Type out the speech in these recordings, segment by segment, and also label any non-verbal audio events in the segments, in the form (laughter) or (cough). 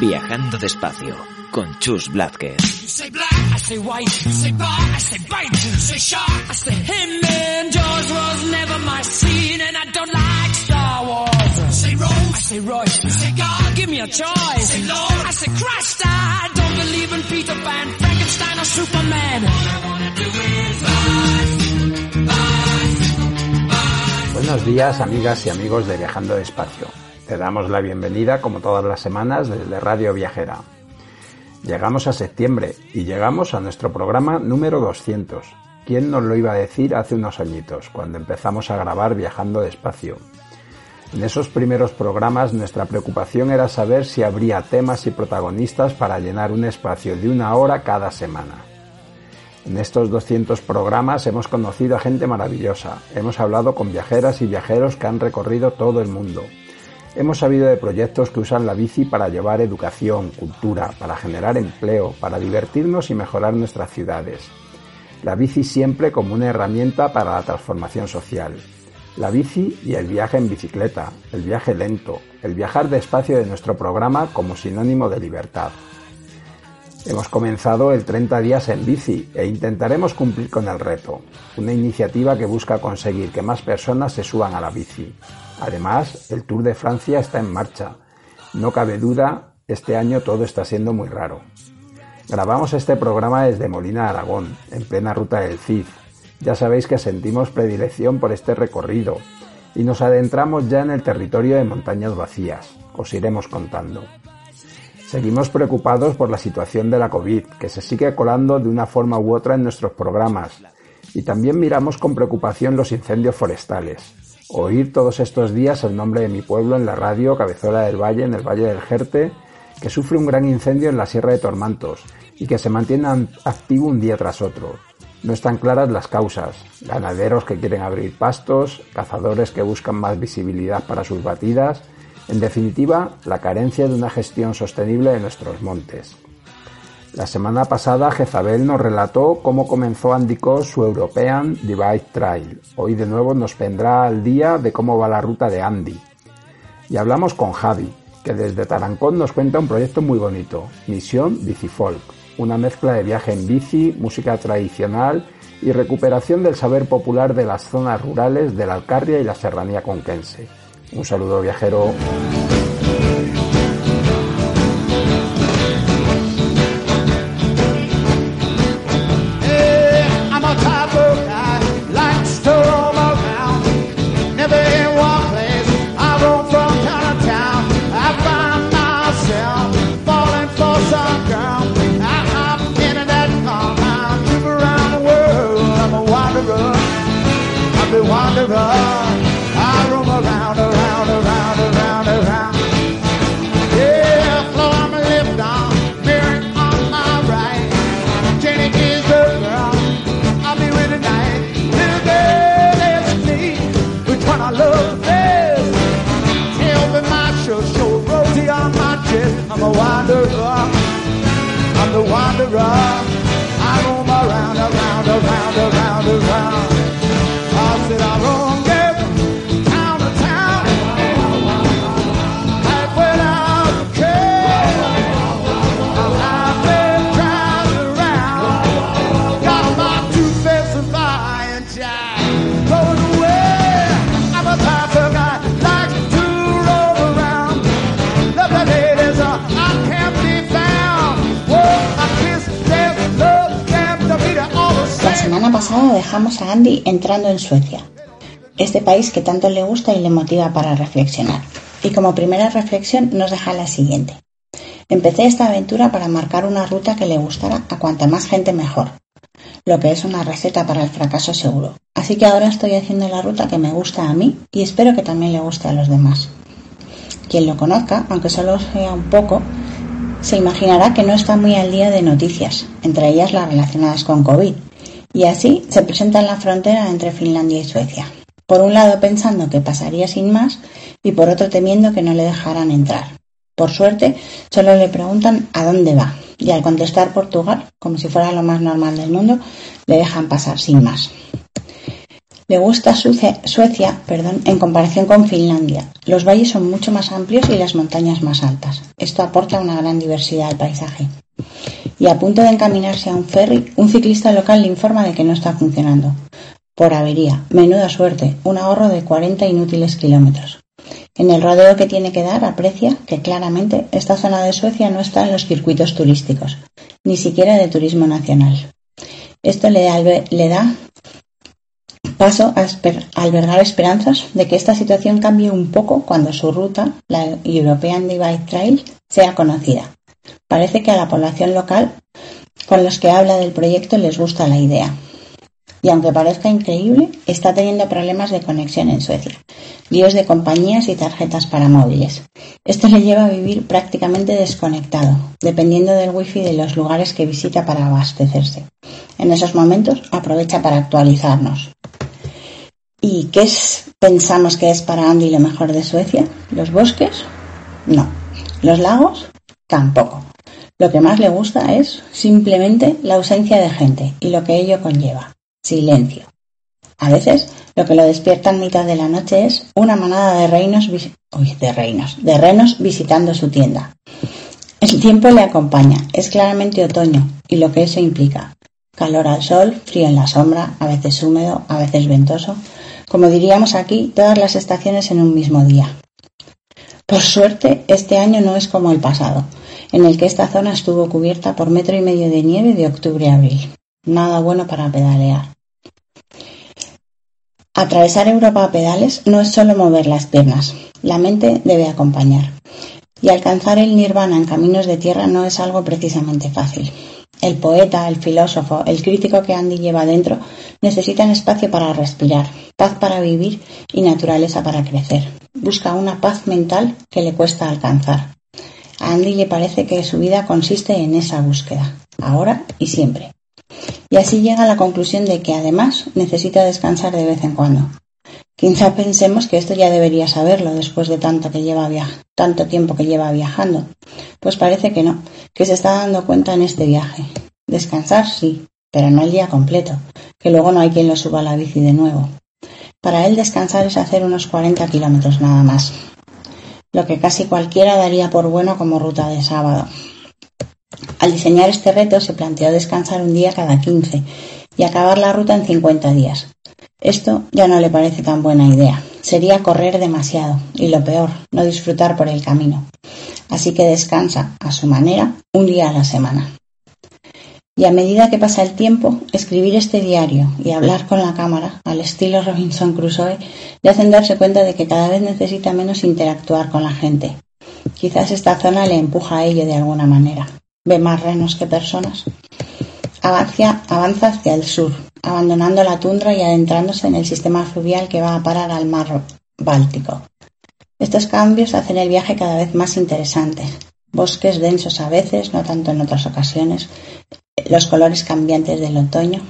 Viajando despacio con Chus Blázquez. You say black, I say white. You say bar, I say bite. You say shark, I say him. And Jaws was never my scene, and I don't like Star Wars. You say Rose, I say Royce. You say God, give me a choice. You say Lord, I say Christ. I don't believe in Peter Pan, Frankenstein, or Superman. All I wanna do is bicycle, bicycle, bicycle. Buenos días, amigas y amigos de Viajando Despacio. Te damos la bienvenida, como todas las semanas, desde Radio Viajera. Llegamos a septiembre y llegamos a nuestro programa número 200. ¿Quién nos lo iba a decir hace unos añitos, cuando empezamos a grabar Viajando Despacio? En esos primeros programas nuestra preocupación era saber si habría temas y protagonistas para llenar un espacio de una hora cada semana. En estos 200 programas hemos conocido a gente maravillosa, hemos hablado con viajeras y viajeros que han recorrido todo el mundo. Hemos sabido de proyectos que usan la bici para llevar educación, cultura, para generar empleo, para divertirnos y mejorar nuestras ciudades. La bici siempre como una herramienta para la transformación social. La bici y el viaje en bicicleta, el viaje lento, el viajar despacio de nuestro programa como sinónimo de libertad. Hemos comenzado el 30 días en bici e intentaremos cumplir con el reto, una iniciativa que busca conseguir que más personas se suban a la bici. Además, el Tour de Francia está en marcha. No cabe duda, este año todo está siendo muy raro. Grabamos este programa desde Molina, Aragón, en plena ruta del Cid. Ya sabéis que sentimos predilección por este recorrido y nos adentramos ya en el territorio de montañas vacías. Os iremos contando. Seguimos preocupados por la situación de la COVID, que se sigue colando de una forma u otra en nuestros programas, y también miramos con preocupación los incendios forestales. Oír todos estos días el nombre de mi pueblo en la radio Cabezuela del Valle, en el Valle del Jerte, que sufre un gran incendio en la Sierra de Tormantos y que se mantiene activo un día tras otro. No están claras las causas. Ganaderos que quieren abrir pastos, cazadores que buscan más visibilidad para sus batidas, en definitiva, la carencia de una gestión sostenible de nuestros montes. La semana pasada Jezabel nos relató cómo comenzó Andico su European Divide Trail. Hoy de nuevo nos vendrá al día de cómo va la ruta de Andy. Y hablamos con Javi, que desde Tarancón nos cuenta un proyecto muy bonito, Misión Bicifolk, una mezcla de viaje en bici, música tradicional y recuperación del saber popular de las zonas rurales de la Alcarria y la Serranía conquense. Un saludo viajero. I'm a wanderer. I'm the wanderer. I roam around, around, around, around, around. Dejamos a Andy entrando en Suecia. este país que tanto le gusta y le motiva para reflexionar. Y como primera reflexión nos deja la siguiente. Empecé esta aventura para marcar una ruta que le gustara a cuanta más gente mejor, lo que es una receta para el fracaso seguro. Así que ahora estoy haciendo la ruta que me gusta a mí y espero que también le guste a los demás. Quien lo conozca, aunque solo sea un poco, se imaginará que no está muy al día de noticias, entre ellas las relacionadas con COVID, y así se presenta en la frontera entre Finlandia y Suecia. Por un lado pensando que pasaría sin más y por otro temiendo que no le dejaran entrar. Por suerte, solo le preguntan a dónde va y al contestar Portugal, como si fuera lo más normal del mundo, le dejan pasar sin más. Le gusta Suecia, Suecia perdón, en comparación con Finlandia. Los valles son mucho más amplios y las montañas más altas. Esto aporta una gran diversidad al paisaje. Y a punto de encaminarse a un ferry, un ciclista local le informa de que no está funcionando. Por avería. Menuda suerte. Un ahorro de 40 inútiles kilómetros. En el rodeo que tiene que dar aprecia que claramente esta zona de Suecia no está en los circuitos turísticos, ni siquiera de turismo nacional. Esto le da, paso a, a, albergar esperanzas de que esta situación cambie un poco cuando su ruta, la European Divide Trail, sea conocida. Parece que a la población local con los que habla del proyecto les gusta la idea y aunque parezca increíble, está teniendo problemas de conexión en Suecia, líos de compañías y tarjetas para móviles. Esto le lleva a vivir prácticamente desconectado, dependiendo del wifi de los lugares que visita para abastecerse. En esos momentos aprovecha para actualizarnos. ¿Y qué es, pensamos que es para Andy lo mejor de Suecia? ¿Los bosques? No. ¿Los lagos? Tampoco. Lo que más le gusta es simplemente la ausencia de gente y lo que ello conlleva. Silencio. A veces lo que lo despierta en mitad de la noche es una manada de reinos, de reinos, de renos visitando su tienda. El tiempo le acompaña, es claramente otoño y lo que eso implica. Calor al sol, frío en la sombra, a veces húmedo, a veces ventoso. Como diríamos aquí, todas las estaciones en un mismo día. Por suerte, este año no es como el pasado, en el que esta zona estuvo cubierta por metro y medio de nieve de octubre a abril. Nada bueno para pedalear. Atravesar Europa a pedales no es solo mover las piernas, la mente debe acompañar. Y alcanzar el nirvana en caminos de tierra no es algo precisamente fácil. El poeta, el filósofo, el crítico que Andy lleva dentro necesitan espacio para respirar, paz para vivir y naturaleza para crecer. Busca una paz mental que le cuesta alcanzar. A Andy le parece que su vida consiste en esa búsqueda, ahora y siempre. Y así llega a la conclusión de que además necesita descansar de vez en cuando. Quizá pensemos que esto ya debería saberlo después de tanto, que lleva tanto tiempo que lleva viajando. Pues parece que no, que se está dando cuenta en este viaje. Descansar sí, pero no el día completo, que luego no hay quien lo suba a la bici de nuevo. Para él descansar es hacer unos 40 kilómetros nada más, lo que casi cualquiera daría por bueno como ruta de sábado. Al diseñar este reto se planteó descansar un día cada 15 y acabar la ruta en 50 días. Esto ya no le parece tan buena idea. Sería correr demasiado y lo peor, no disfrutar por el camino. Así que descansa, a su manera, un día a la semana. Y a medida que pasa el tiempo, escribir este diario y hablar con la cámara, al estilo Robinson Crusoe, le hacen darse cuenta de que cada vez necesita menos interactuar con la gente. Quizás esta zona le empuja a ello de alguna manera ve más renos que personas. Avanza, avanza hacia el sur, abandonando la tundra y adentrándose en el sistema fluvial que va a parar al mar Báltico. Estos cambios hacen el viaje cada vez más interesante. Bosques densos a veces, no tanto en otras ocasiones, los colores cambiantes del otoño.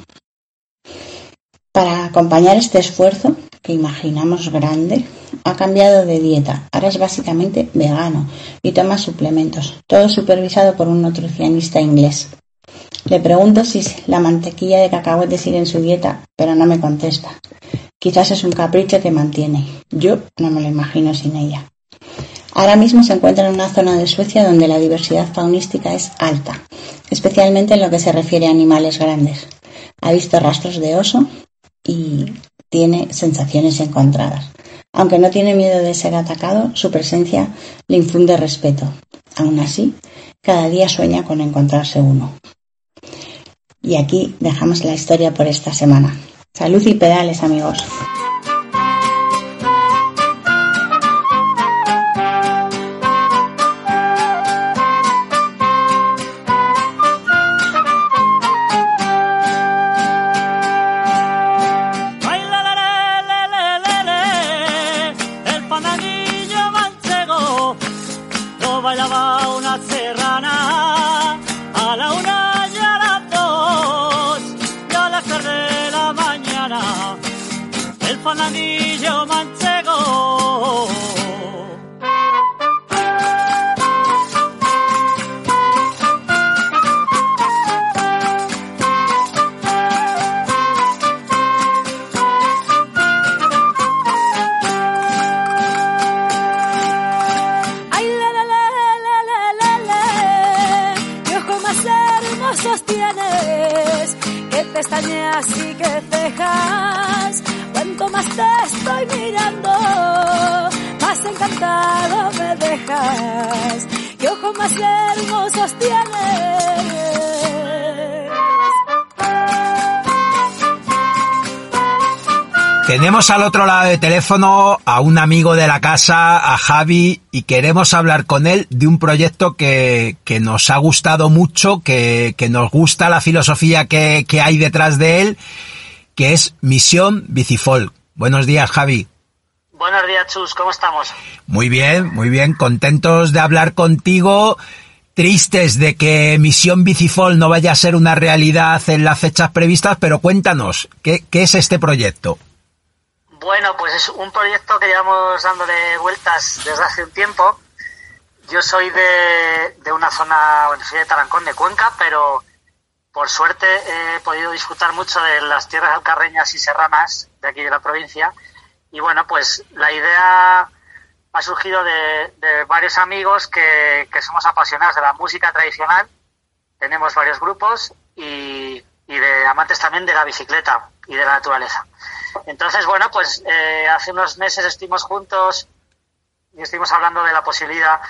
Para acompañar este esfuerzo, que imaginamos grande, ha cambiado de dieta. Ahora es básicamente vegano y toma suplementos, todo supervisado por un nutricionista inglés. Le pregunto si la mantequilla de cacahuete sigue en su dieta, pero no me contesta. Quizás es un capricho que mantiene. Yo no me lo imagino sin ella. Ahora mismo se encuentra en una zona de Suecia donde la diversidad faunística es alta, especialmente en lo que se refiere a animales grandes. Ha visto rastros de oso y tiene sensaciones encontradas. Aunque no tiene miedo de ser atacado, su presencia le infunde respeto. Aún así, cada día sueña con encontrarse uno. Y aquí dejamos la historia por esta semana. Salud y pedales, amigos. Y que cejas. Cuanto más te estoy mirando, más encantado me dejas. Qué ojos más hermosos tienes. Tenemos al otro lado del teléfono a un amigo de la casa, a Javi, y queremos hablar con él de un proyecto que, que nos ha gustado mucho, que, que nos gusta la filosofía que, que hay detrás de él, que es Misión Bicifol. Buenos días, Javi. Buenos días, Chus, ¿cómo estamos? Muy bien, muy bien, contentos de hablar contigo, tristes de que Misión Bicifol no vaya a ser una realidad en las fechas previstas, pero cuéntanos, ¿qué, qué es este proyecto? Bueno, pues es un proyecto que llevamos dándole vueltas desde hace un tiempo. Yo soy de, de una zona, bueno, soy de Tarancón, de Cuenca, pero por suerte he podido disfrutar mucho de las tierras alcarreñas y serranas de aquí de la provincia. Y bueno, pues la idea ha surgido de, de varios amigos que, que somos apasionados de la música tradicional. Tenemos varios grupos y, y de amantes también de la bicicleta y de la naturaleza. Entonces, bueno, pues eh, hace unos meses estuvimos juntos y estuvimos hablando de la posibilidad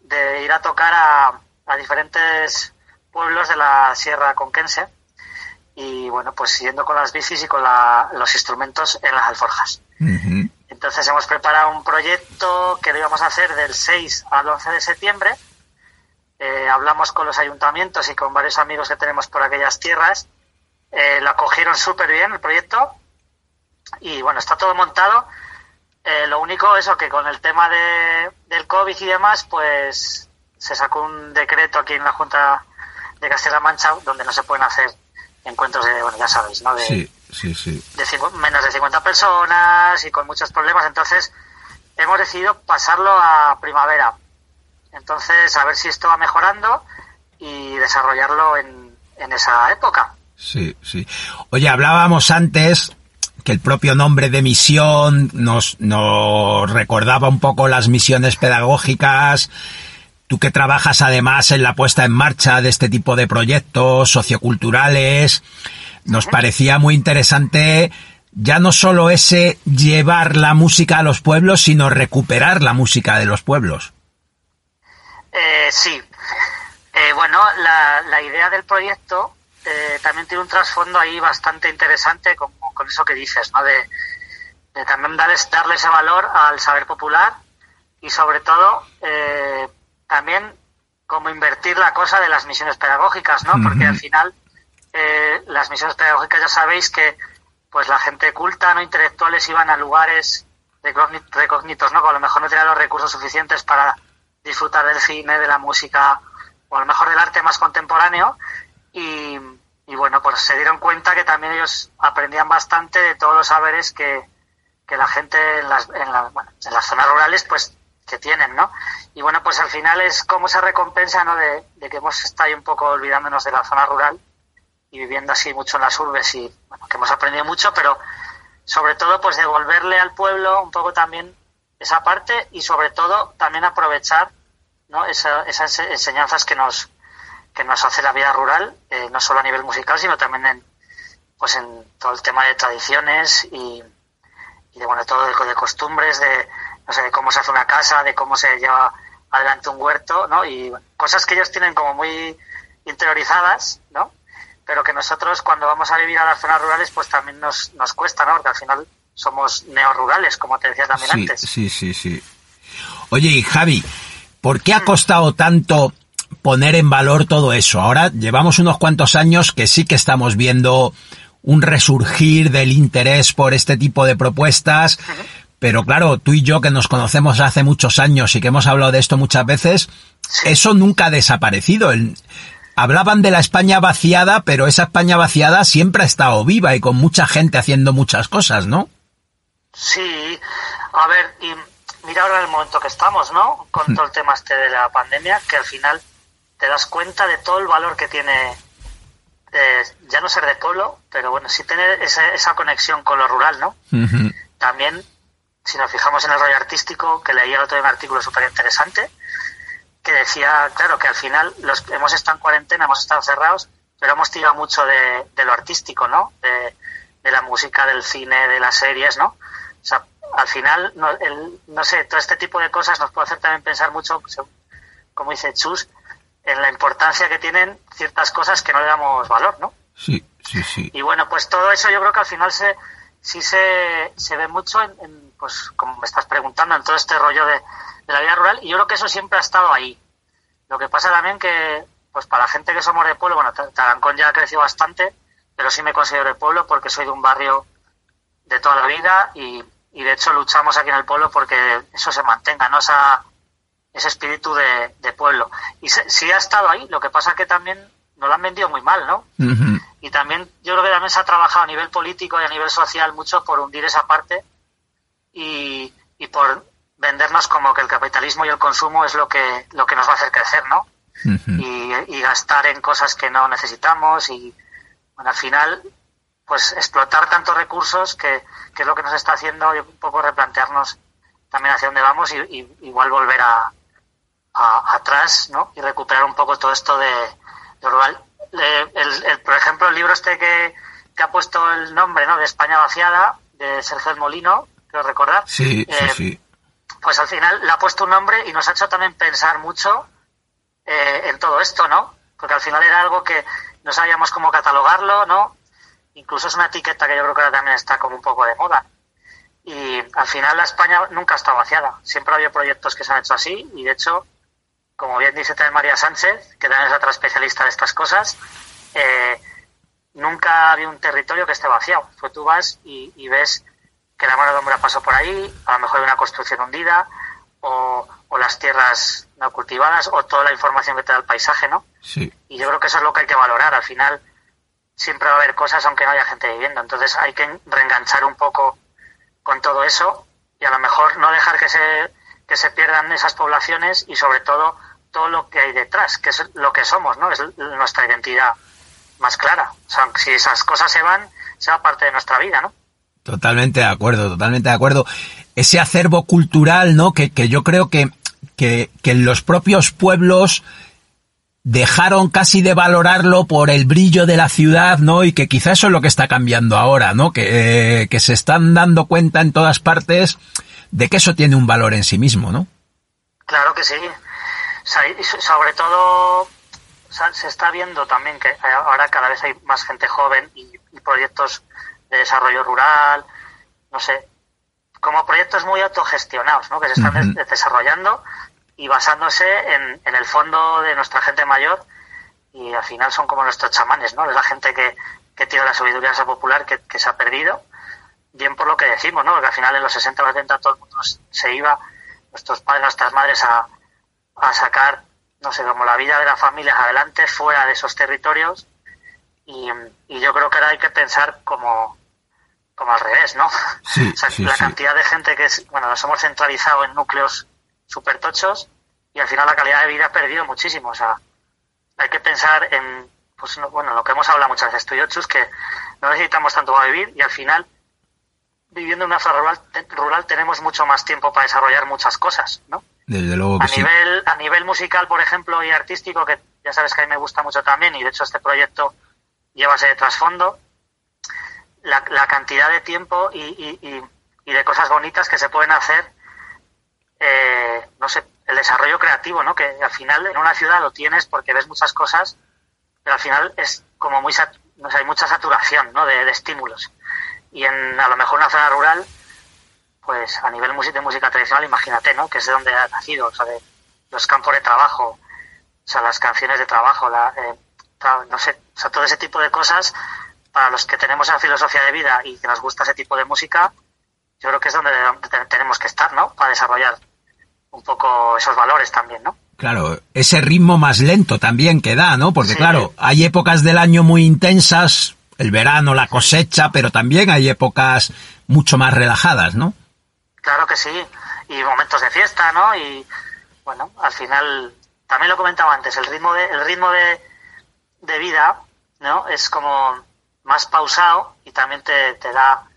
de ir a tocar a, a diferentes pueblos de la Sierra Conquense y, bueno, pues yendo con las bicis y con la- los instrumentos en las alforjas. Entonces hemos preparado un proyecto que lo íbamos a hacer del 6 al 11 de septiembre. Eh, hablamos con los ayuntamientos y con varios amigos que tenemos por aquellas tierras. Eh, lo acogieron súper bien el proyecto y bueno, está todo montado. Eh, lo único eso que con el tema de, del COVID y demás, pues se sacó un decreto aquí en la Junta de Castilla-La Mancha donde no se pueden hacer encuentros de, bueno, ya sabéis, ¿no? De, Sí, sí, sí. de menos de 50 personas y con muchos problemas. Entonces, hemos decidido pasarlo a primavera. Entonces, a ver si esto va mejorando y desarrollarlo en, en esa época. Sí, sí. Oye, hablábamos antes que el propio nombre de misión nos, nos recordaba un poco las misiones pedagógicas. Tú que trabajas además en la puesta en marcha de este tipo de proyectos socioculturales, nos parecía muy interesante ya no solo ese llevar la música a los pueblos, sino recuperar la música de los pueblos. Eh, sí. Eh, bueno, la, la idea del proyecto eh, también tiene un trasfondo ahí bastante interesante con, con eso que dices, ¿no? De, de también darles, darle ese valor al saber popular y sobre todo eh, también como invertir la cosa de las misiones pedagógicas, ¿no? Porque al final eh, las misiones pedagógicas ya sabéis que pues la gente culta, no intelectuales iban a lugares recógnitos, ¿no? Que a lo mejor no tenían los recursos suficientes para disfrutar del cine, de la música o a lo mejor del arte más contemporáneo y, bueno, pues se dieron cuenta que también ellos aprendían bastante de todos los saberes que, que la gente en las, en, la- bueno, en las zonas rurales pues que tienen, ¿no? Y bueno, pues al final es como esa recompensa, ¿no? De, de que hemos estado ahí un poco olvidándonos de la zona rural y viviendo así mucho en las urbes y bueno, que hemos aprendido mucho, pero sobre todo pues devolverle al pueblo un poco también esa parte y sobre todo también aprovechar ¿no? Esa- esas enseñanzas que nos que nos hace la vida rural, eh, no solo a nivel musical, sino también en pues en todo el tema de tradiciones y, y de bueno todo de, de costumbres, de no sé, de cómo se hace una casa, de cómo se lleva adelante un huerto, ¿no? Y bueno, cosas que ellos tienen como muy interiorizadas, ¿no? Pero que nosotros cuando vamos a vivir a las zonas rurales pues también nos, nos cuesta, ¿no? Porque al final somos neorurales, como te decía también Sí, antes. sí, sí, sí. Oye, y Javi, ¿por qué ha costado tanto poner en valor todo eso? Ahora llevamos unos cuantos años que sí que estamos viendo un resurgir del interés por este tipo de propuestas, pero claro, tú y yo que nos conocemos hace muchos años y que hemos hablado de esto muchas veces, eso nunca ha desaparecido. El- hablaban de la España vaciada, pero esa España vaciada siempre ha estado viva y con mucha gente haciendo muchas cosas, ¿no? Sí, a ver, y mira ahora el momento que estamos, ¿no? Con todo el tema este de la pandemia, que al final te das cuenta de todo el valor que tiene eh, ya no ser de pueblo, pero bueno, sí tener esa, esa conexión con lo rural, ¿no? También, si nos fijamos en el rollo artístico, que leía el otro día un artículo súper interesante, que decía, claro, que al final los, hemos estado en cuarentena, hemos estado cerrados, pero hemos tirado mucho de, de lo artístico, ¿no? De, de la música, del cine, de las series, ¿no? O sea, al final, no, el, no sé, todo este tipo de cosas nos puede hacer también pensar mucho, como dice Chus, en la importancia que tienen ciertas cosas que no le damos valor, ¿no? Sí, sí, sí. Y bueno, pues todo eso yo creo que al final se, sí se, se ve mucho en, en, pues como me estás preguntando, en todo este rollo de, de la vida rural, y yo creo que eso siempre ha estado ahí. Lo que pasa también que, pues para la gente que somos de pueblo, bueno, Tarancón ya ha crecido bastante, pero sí me considero de pueblo porque soy de un barrio de toda la vida y, y de hecho luchamos aquí en el pueblo porque eso se mantenga, ¿no? Esa, ese espíritu de, de pueblo. Y se, sí ha estado ahí, lo que pasa que también nos lo han vendido muy mal, ¿no? Y también yo creo que también se ha trabajado a nivel político y a nivel social mucho por hundir esa parte y, y por vendernos como que el capitalismo y el consumo es lo que, lo que nos va a hacer crecer, ¿no? y, y gastar en cosas que no necesitamos y bueno, al final pues explotar tantos recursos que, que es lo que nos está haciendo un poco replantearnos también hacia dónde vamos y, y igual volver a, a- atrás ¿no? y recuperar un poco todo esto de, de el, el- por ejemplo, el libro este que, que ha puesto el nombre ¿no? de España vaciada, de Sergio del Molino, creo recordar, Sí, sí, Eh, sí. pues al final le ha puesto un nombre y nos ha hecho también pensar mucho eh, en todo esto, ¿no? Porque al final era algo que no sabíamos cómo catalogarlo, ¿no? Incluso es una etiqueta que yo creo que ahora también está como un poco de moda. Y al final la España nunca ha estado vaciada. Siempre ha habido proyectos que se han hecho así y de hecho, como bien dice también María Sánchez, que también es otra especialista de estas cosas, eh, nunca había un territorio que esté vaciado. Pues tú vas y, y ves que la mano de obra pasó por ahí, a lo mejor hay una construcción hundida, o, o las tierras no cultivadas, o toda la información que te da el paisaje, ¿no? Sí. Y yo creo que eso es lo que hay que valorar. Al final siempre va a haber cosas aunque no haya gente viviendo. Entonces hay que reenganchar un poco con todo eso y a lo mejor no dejar que se, que se pierdan esas poblaciones y sobre todo todo lo que hay detrás, que es lo que somos, ¿no? Es nuestra identidad más clara. O sea, si esas cosas se van, se va parte de nuestra vida, ¿no? Totalmente de acuerdo, totalmente de acuerdo. Ese acervo cultural, ¿no? Que, que yo creo que, que, que los propios pueblos dejaron casi de valorarlo por el brillo de la ciudad, ¿no? Y que quizás eso es lo que está cambiando ahora, ¿no? Que, eh, que se están dando cuenta en todas partes de que eso tiene un valor en sí mismo, ¿no? Claro que sí. Sobre todo se está viendo también que ahora cada vez hay más gente joven y, proyectos de desarrollo rural, no sé, como proyectos muy autogestionados, ¿no? Que se están desarrollando y basándose en, en el fondo de nuestra gente mayor y al final son como nuestros chamanes, ¿no? Es la gente que, que tiene la sabiduría popular que, que se ha perdido, bien por lo que decimos, ¿no? Porque al final en los 60 o 70 todo el mundo se iba, nuestros padres, nuestras madres a, a sacar, no sé, como la vida de las familias adelante fuera de esos territorios y, y yo creo que ahora hay que pensar como, como al revés, ¿no? Sí, (laughs) O sea, sí, la sí. cantidad de gente que es, bueno, nos hemos centralizado en núcleos súper tochos y al final la calidad de vida ha perdido muchísimo. O sea, hay que pensar en, pues no- bueno, lo que hemos hablado muchas veces tú y yo, Chus, que no necesitamos tanto para vivir y al final, viviendo en una zona rural, rural tenemos mucho más tiempo para desarrollar muchas cosas, ¿no? Desde luego que A sí. nivel, a nivel musical, por ejemplo, y artístico, que ya sabes que a mí me gusta mucho también, y de hecho este proyecto lleva ese trasfondo, la, la cantidad de tiempo y, y- y- y de cosas bonitas que se pueden hacer, eh, no sé, el desarrollo creativo, ¿no? Que al final en una ciudad lo tienes porque ves muchas cosas, pero al final es como muy, sat- no sé, hay mucha saturación, ¿no? De, de estímulos. Y en a lo mejor una zona rural, pues a nivel de música tradicional, imagínate, ¿no? Que es de donde ha nacido, o sea, de los campos de trabajo, o sea, las canciones de trabajo, la, eh, tra- no sé, o sea, todo ese tipo de cosas, para los que tenemos esa filosofía de vida y que nos gusta ese tipo de música, yo creo que es donde te- tenemos que estar, ¿no? Para desarrollar un poco esos valores también, ¿no? Claro, ese ritmo más lento también que da, ¿no? Porque Sí. claro, hay épocas del año muy intensas, el verano, la cosecha, pero también hay épocas mucho más relajadas, ¿no? Claro que sí, y momentos de fiesta, ¿no? Y bueno, al final, también lo comentaba antes, el ritmo de, el ritmo de, de vida, ¿no? Es como más pausado y también te, te da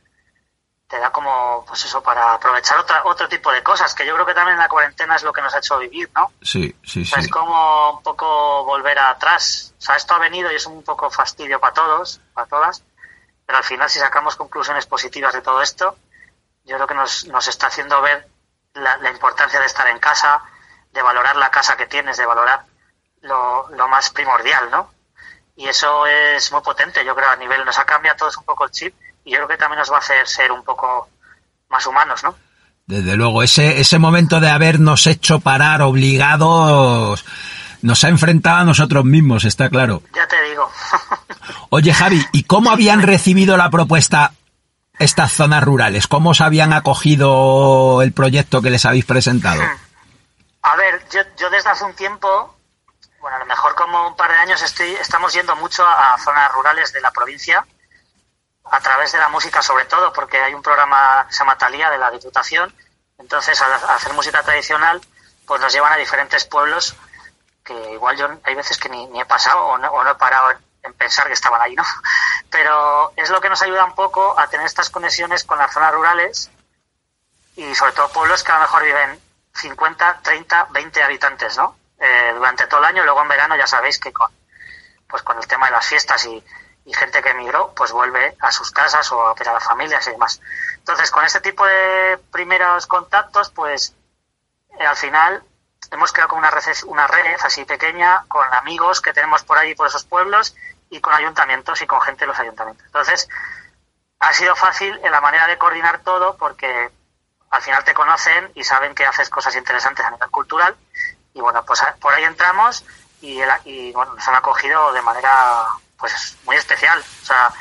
te da como, pues eso, para aprovechar otra, otro tipo de cosas, que yo creo que también la cuarentena es lo que nos ha hecho vivir, ¿no? Sí, sí, O sea, sí. es como un poco volver atrás. O sea, esto ha venido y es un poco fastidio para todos, para todas, pero al final si sacamos conclusiones positivas de todo esto, yo creo que nos, nos está haciendo ver la, la importancia de estar en casa, de valorar la casa que tienes, de valorar lo, lo más primordial, ¿no? Y eso es muy potente, yo creo, a nivel, nos ha cambiado a todos un poco el chip y yo creo que también nos va a hacer ser un poco más humanos, ¿no? Desde luego, ese, ese momento de habernos hecho parar obligados nos ha enfrentado a nosotros mismos, está claro. Ya te digo. (laughs) Oye, Javi, ¿y cómo habían recibido la propuesta estas zonas rurales? ¿Cómo os habían acogido el proyecto que les habéis presentado? A ver, yo, yo desde hace un tiempo, bueno, a lo mejor como un par de años estoy, estamos yendo mucho a zonas rurales de la provincia, a través de la música sobre todo, porque hay un programa que se llama de la Diputación, entonces al hacer música tradicional, pues nos llevan a diferentes pueblos que igual yo hay veces que ni, ni he pasado o no, he parado en, en pensar que estaban ahí, ¿no? (laughs) Pero es lo que nos ayuda un poco a tener estas conexiones con las zonas rurales y sobre todo pueblos que a lo mejor viven 50, 30, 20 habitantes, ¿no? Eh, durante todo el año, luego en verano ya sabéis que con, pues con el tema de las fiestas y, y gente que emigró, pues vuelve a sus casas o a ver a las familias y demás. Entonces, con este tipo de primeros contactos, pues eh, al final hemos creado como una red, una red así pequeña con amigos que tenemos por ahí, por esos pueblos, y con ayuntamientos y con gente de los ayuntamientos. Entonces, ha sido fácil en la manera de coordinar todo porque al final te conocen y saben que haces cosas interesantes a nivel cultural y bueno, pues por ahí entramos y, el- y bueno, nos han acogido de manera pues muy especial. O sea,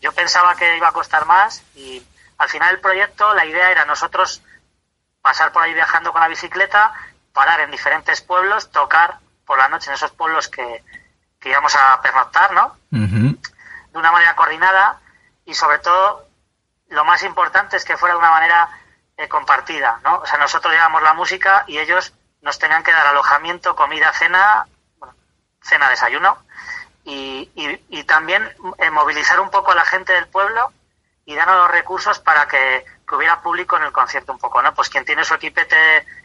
yo pensaba que iba a costar más y al final el proyecto, la idea era nosotros pasar por ahí viajando con la bicicleta, parar en diferentes pueblos, tocar por la noche en esos pueblos que, que íbamos a pernoctar, ¿no? De una manera coordinada y sobre todo lo más importante es que fuera de una manera eh, compartida, ¿no? O sea, nosotros llevamos la música y ellos nos tenían que dar alojamiento, comida, cena, bueno, cena, desayuno y, y- y también eh, movilizar un poco a la gente del pueblo y darnos los recursos para que, que hubiera público en el concierto un poco, ¿no? Pues quien tiene su equipete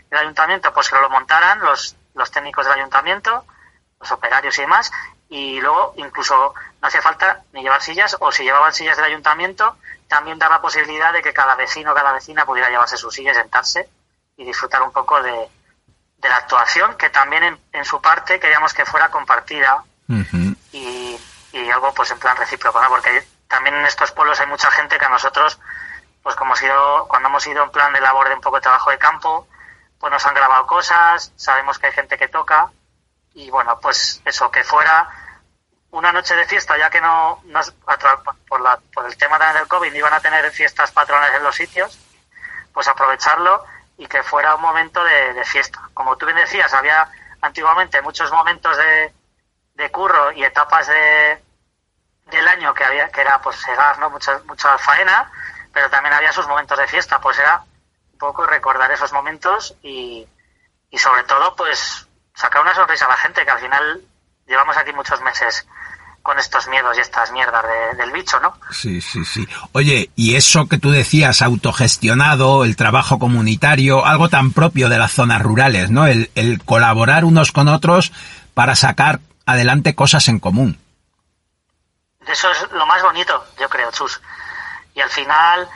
del ayuntamiento, pues que lo montaran los, los técnicos del ayuntamiento, los operarios y demás, y luego incluso no hacía falta ni llevar sillas, o si llevaban sillas del ayuntamiento, también dar la posibilidad de que cada vecino o cada vecina pudiera llevarse su silla y sentarse y disfrutar un poco de, de la actuación, que también en, en su parte queríamos que fuera compartida Ujú. Y, algo pues en plan recíproco, ¿no? Porque también en estos pueblos hay mucha gente que a nosotros, pues como hemos ido, cuando hemos ido en plan de labor de un poco de trabajo de campo, pues nos han grabado cosas, sabemos que hay gente que toca y bueno, pues eso, que fuera una noche de fiesta, ya que no, no por, la, por el tema también del COVID iban a tener fiestas patronales en los sitios, pues aprovecharlo y que fuera un momento de, de fiesta. Como tú bien decías, había antiguamente muchos momentos de, de curro y etapas de, del año que había que era pues segar, ¿no? Mucha, mucha faena, pero también había sus momentos de fiesta, pues era un poco recordar esos momentos y, y sobre todo pues sacar una sonrisa a la gente que al final llevamos aquí muchos meses con estos miedos y estas mierdas de- del bicho, ¿no? Sí, sí, sí. Oye, y eso que tú decías, autogestionado, el trabajo comunitario, algo tan propio de las zonas rurales, ¿no? El, el colaborar unos con otros para sacar adelante cosas en común. Eso es lo más bonito, yo creo, Chus. Y al final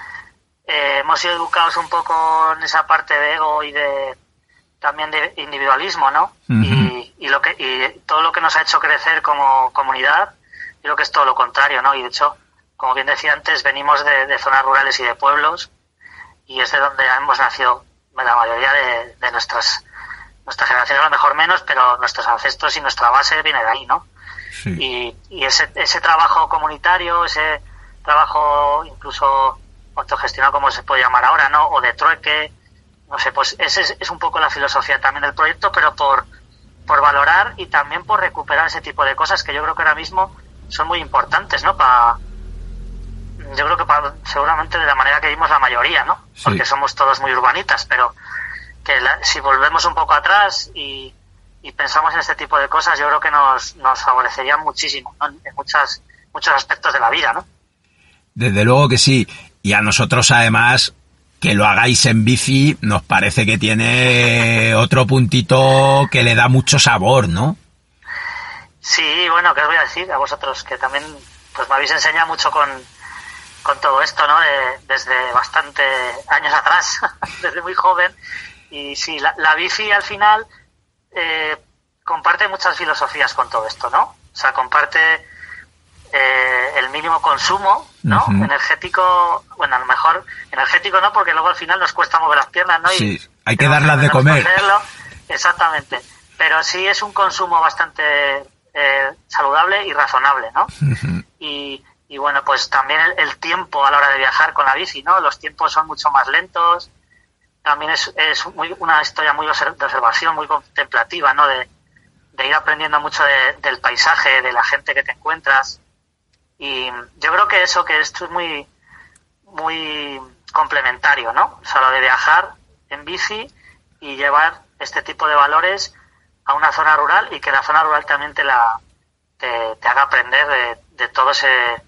eh, hemos sido educados un poco en esa parte de ego y de también de individualismo, ¿no? y, y lo que y todo lo que nos ha hecho crecer como comunidad, yo creo que es todo lo contrario, ¿no? Y de hecho, como bien decía antes, venimos de, de zonas rurales y de pueblos y es de donde hemos nacido la mayoría de, de nuestras nuestra generación a lo mejor menos, pero nuestros ancestros y nuestra base viene de ahí, ¿no? Y, y ese, ese trabajo comunitario, ese trabajo incluso autogestionado, como se puede llamar ahora, ¿no? O de trueque, no sé, pues ese es, es un poco la filosofía también del proyecto, pero por, por valorar y también por recuperar ese tipo de cosas que yo creo que ahora mismo son muy importantes, ¿no? Para yo creo que pa- seguramente de la manera que vimos la mayoría, ¿no? Sí. Porque somos todos muy urbanitas, pero que la- si volvemos un poco atrás y, y pensamos en este tipo de cosas, yo creo que nos, nos favorecería muchísimo, ¿no? En muchas, muchos aspectos de la vida, ¿no? Desde luego que sí. Y a nosotros además que lo hagáis en bici nos parece que tiene otro puntito que le da mucho sabor, ¿no? Sí, bueno, ¿qué os voy a decir? A vosotros que también pues me habéis enseñado mucho con, con todo esto, ¿no? De- desde bastante años atrás, (laughs) desde muy joven. Y sí, la, la bici al final eh, comparte muchas filosofías con todo esto, ¿no? O sea, comparte eh, el mínimo consumo, ¿no? Energético, bueno, a lo mejor energético no, porque luego al final nos cuesta mover las piernas, ¿no? Y Sí, hay que darlas de comer. hacerlo. Exactamente. Pero sí es un consumo bastante eh, saludable y razonable, ¿no? Y, y bueno, pues también el, el tiempo a la hora de viajar con la bici, ¿no? Los tiempos son mucho más lentos. También es, es muy, una historia muy de observación, muy contemplativa, ¿no? De, de ir aprendiendo mucho de- del paisaje, de la gente que te encuentras. Y yo creo que eso, que esto es muy, muy complementario, ¿no? O sea, lo de viajar en bici y llevar este tipo de valores a una zona rural y que la zona rural también te la te, te haga aprender de, de todo ese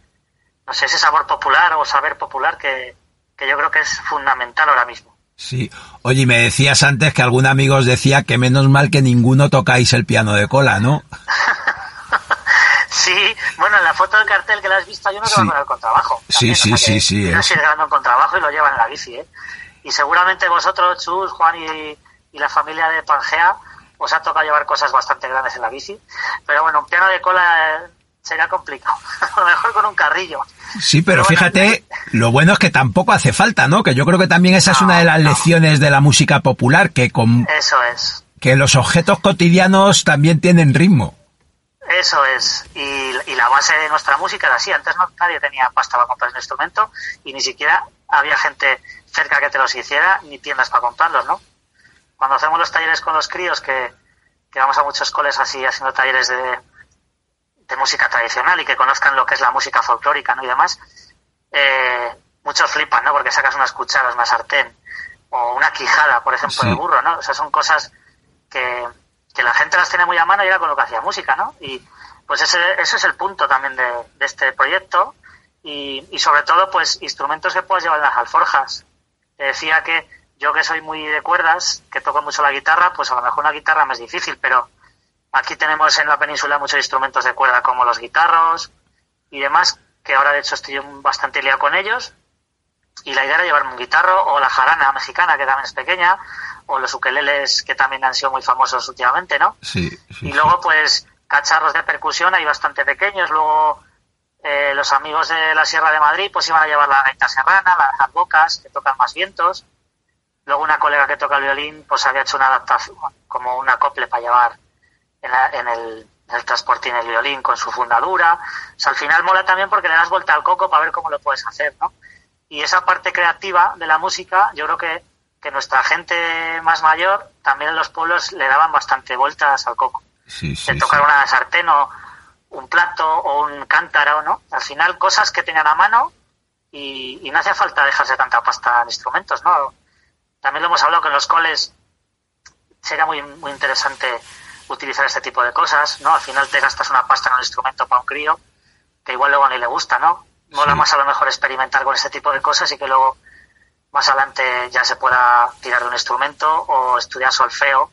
no sé ese sabor popular o saber popular que, que yo creo que es fundamental ahora mismo Sí. Oye, y me decías antes que algún amigo os decía que menos mal que ninguno tocáis el piano de cola, ¿no? (laughs) sí bueno en la foto del cartel que la has visto uno que Sí. con el contrabajo Sí, sí, sí, sí. Mira es- si grabando en contrabajo y lo llevan en la bici, ¿eh? Y seguramente vosotros, Chus, Juan y, y la familia de Pangea, os ha tocado llevar cosas bastante grandes en la bici. Pero bueno, un piano de cola sería complicado. (laughs) A lo mejor con un carrillo. Sí, pero Pero bueno, fíjate, lo bueno es que tampoco hace falta, ¿no? Que yo creo que también esa es una de las lecciones de la música popular, que con Eso es. que los objetos cotidianos también tienen ritmo. Eso es. Y, y la base de nuestra música era así. Antes no, nadie tenía pasta para comprar un instrumento y ni siquiera había gente cerca que te los hiciera ni tiendas para comprarlos, ¿no? Cuando hacemos los talleres con los críos, que, que vamos a muchos coles así haciendo talleres de, de música tradicional y que conozcan lo que es la música folclórica, ¿no? Y demás, eh, muchos flipan, ¿no? Porque sacas unas cucharas, una sartén o una quijada, por ejemplo, Sí. de burro, ¿no? O sea, son cosas que, que la gente las tiene muy a mano y era con lo que hacía música, ¿no? Y pues ese, ese es el punto también de, de este proyecto y, y sobre todo, pues instrumentos que puedas llevar en las alforjas. Te decía que yo que soy muy de cuerdas, que toco mucho la guitarra, pues a lo mejor una guitarra me es difícil, pero aquí tenemos en la península muchos instrumentos de cuerda como los guitarros y demás, que ahora de hecho estoy bastante liado con ellos. Y la idea era llevarme un guitarro o la jarana mexicana, que también es pequeña, o los ukeleles que también han sido muy famosos últimamente, ¿no? Sí. Y luego, pues, cacharros de percusión hay bastante pequeños. Luego, eh, los amigos de la Sierra de Madrid, pues iban a llevar la gaita serrana, las albocas, que tocan más vientos. Luego, una colega que toca el violín, pues había hecho una adaptación, como un acople para llevar en, la- en el, en el transportín el violín con su fundadura. O sea, al final mola también porque le das vuelta al coco para ver cómo lo puedes hacer, ¿no? Y esa parte creativa de la música, yo creo que, que nuestra gente más mayor, también en los pueblos le daban bastante vueltas al coco Sí, de tocar una sartén o un plato o un cántaro, ¿no? Al final cosas que tengan a mano y, y no hace falta dejarse tanta pasta en instrumentos, ¿no? También lo hemos hablado que en los coles sería muy, muy interesante utilizar este tipo de cosas, ¿no? Al final te gastas una pasta en un instrumento para un crío que igual luego ni le gusta, ¿no? Mola más a lo mejor experimentar con este tipo de cosas y que luego más adelante ya se pueda tirar de un instrumento o estudiar solfeo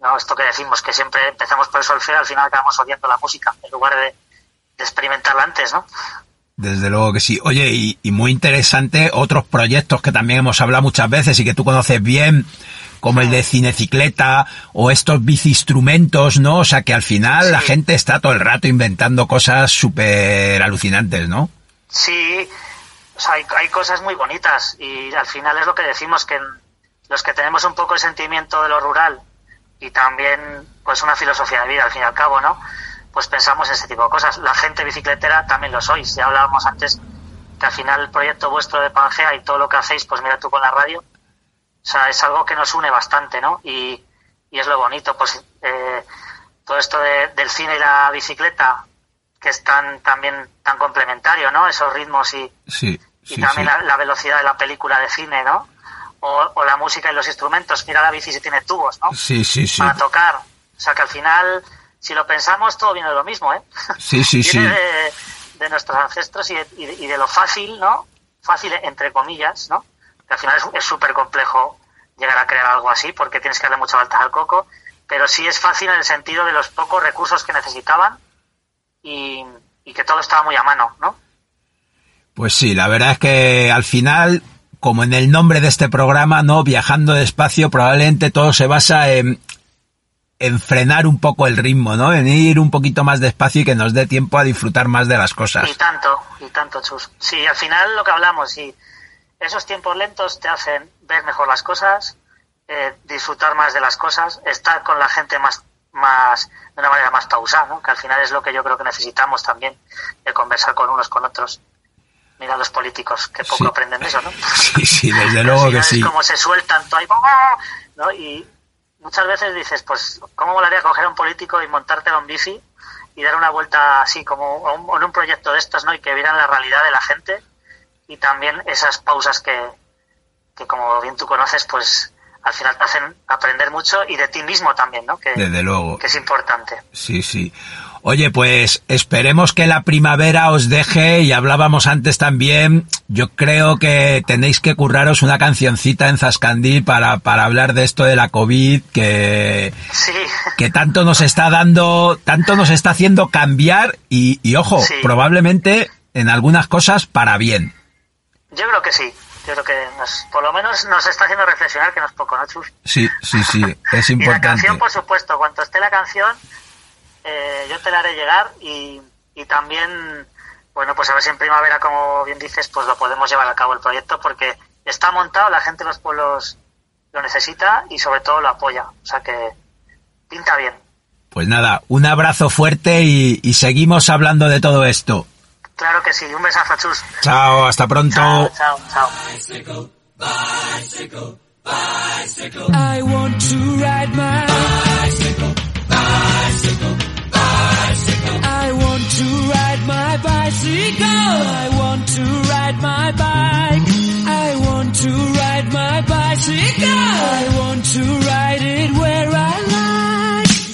no esto que decimos que siempre empezamos por el solfeo al final acabamos odiando la música en lugar de, de experimentarla antes no Desde luego que sí. Oye, y, y muy interesante otros proyectos que también hemos hablado muchas veces y que tú conoces bien, como el de cinecicleta o estos biciinstrumentos, ¿no? O sea que al final la gente está todo el rato inventando cosas súper alucinantes, ¿no? sí o sea, hay, hay cosas muy bonitas y al final es lo que decimos que los que tenemos un poco el sentimiento de lo rural y también pues una filosofía de vida al fin y al cabo no pues pensamos en ese tipo de cosas. La gente bicicletera también lo sois. Ya hablábamos antes que al final el proyecto vuestro de Pangea y todo lo que hacéis pues mira tú con la radio o sea es algo que nos une bastante no y, y es lo bonito pues eh, todo esto de- del cine y la bicicleta que es tan también tan complementario, ¿no? Esos ritmos y, Sí, y sí, también sí. La, la velocidad de la película de cine, ¿no? O, o la música y los instrumentos. Mira la bici si tiene tubos, ¿no? Sí, sí, sí. Para tocar. O sea que al final, si lo pensamos, todo viene de lo mismo, ¿eh? Sí, sí, (laughs) sí. Viene de, de nuestros ancestros y y de- y de lo fácil, ¿no? Fácil entre comillas, ¿no? Al final es- súper complejo llegar a crear algo así porque tienes que darle mucha vuelta al coco, pero sí es fácil en el sentido de los pocos recursos que necesitaban y, y que todo estaba muy a mano, ¿no? Pues sí, la verdad es que al final, como en el nombre de este programa, ¿no? Viajando despacio, probablemente todo se basa en, en frenar un poco el ritmo, ¿no? En ir un poquito más despacio y que nos dé tiempo a disfrutar más de las cosas. Y tanto, y tanto, Chus. Sí, al final lo que hablamos, sí, esos tiempos lentos te hacen ver mejor las cosas, eh, disfrutar más de las cosas, estar con la gente más, más, de una manera más pausada, ¿no? Que al final es lo que yo creo que necesitamos también, de conversar con unos con otros. Mira los políticos, que poco Sí. aprenden de eso, ¿no? (laughs) Sí, sí, desde luego que sí. Como se sueltan todo ahí, ¿no? Y muchas veces dices, pues, ¿cómo molaría coger a un político y montártelo en bici y dar una vuelta así como a un- en un proyecto de estos, ¿no? Y que vieran la realidad de la gente y también esas pausas que, que como bien tú conoces, pues al final te hacen aprender mucho y de ti mismo también, ¿no? Que, Desde luego. que es importante. Sí, sí. Oye, pues esperemos que la primavera os deje y hablábamos antes también. Yo creo que tenéis que curraros una cancioncita en Zascandil para, para hablar de esto de la COVID que, Sí, (laughs) que tanto nos está dando, tanto nos está haciendo cambiar y, y ojo, Sí. probablemente en algunas cosas para bien. Yo creo que sí. Yo creo que nos, por lo menos nos está haciendo reflexionar, que no es poco, ¿no, Chus? Sí, sí, sí, (laughs) es Y la importante. canción, por supuesto, cuando esté la canción, eh, yo te la haré llegar y, y también, bueno, pues a ver si en primavera, como bien dices, pues lo podemos llevar a cabo el proyecto porque está montado, la gente de los pueblos lo necesita y sobre todo lo apoya. O sea que pinta bien. Pues nada, un abrazo fuerte y, y seguimos hablando de todo esto. Claro que sí. Un besazo, chus. Chao, hasta pronto. Chao, chao, chao. I want to ride my bicycle, bicycle, bicycle. I want to ride my bicycle. I want to ride my bike. I want to ride my bicycle. I want to ride it where I like.